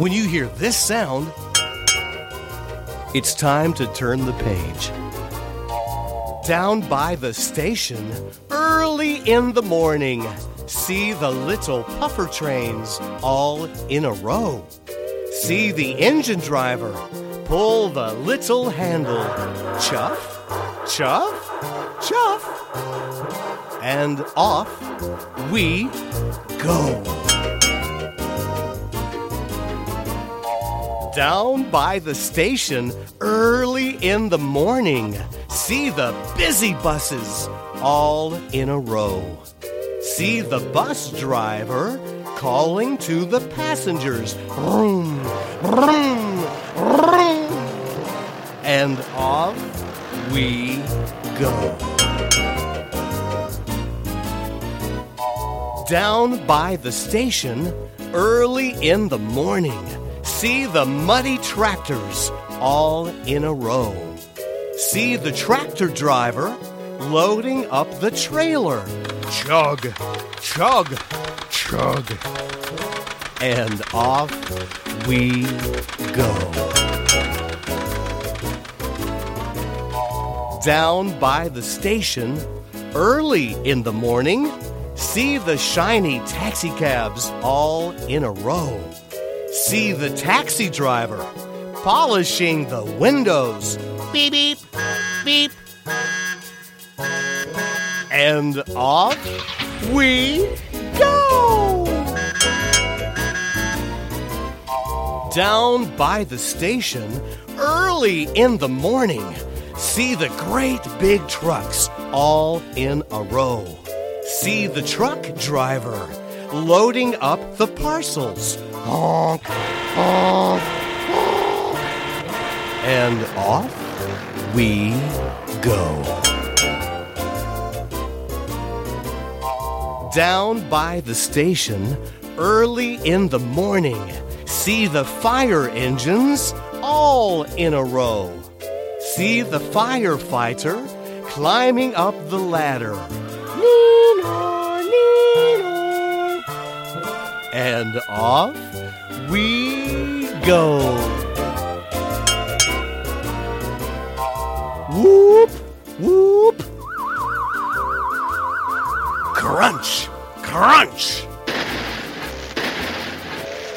When you hear this sound, it's time to turn the page. Down by the station, early in the morning, see the little puffer trains all in a row. See the engine driver pull the little handle. Chuff, chuff, chuff. And off we go. Down by the station early in the morning, see the busy buses all in a row. See the bus driver calling to the passengers. Vroom, vroom, vroom. And off we go. Down by the station, early in the morning, see the muddy tractors all in a row. See the tractor driver loading up the trailer. Chug, chug, chug. And off we go. Down by the station, early in the morning, see the shiny taxicabs all in a row. See the taxi driver polishing the windows. Beep, beep, beep. And off we go! Down by the station, early in the morning, see the great big trucks all in a row. See the truck driver loading up the parcels. And off we go. Down by the station, early in the morning, see the fire engines all in a row. See the firefighter climbing up the ladder. Neenor, neenor. And off we go. Whoop, whoop. Crunch, crunch.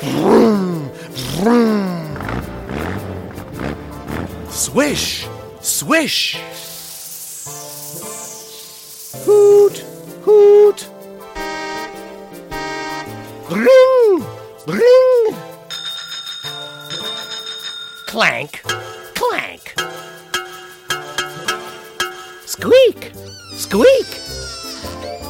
Vroom, vroom. Swish, swish. Clank, clank. Squeak, squeak.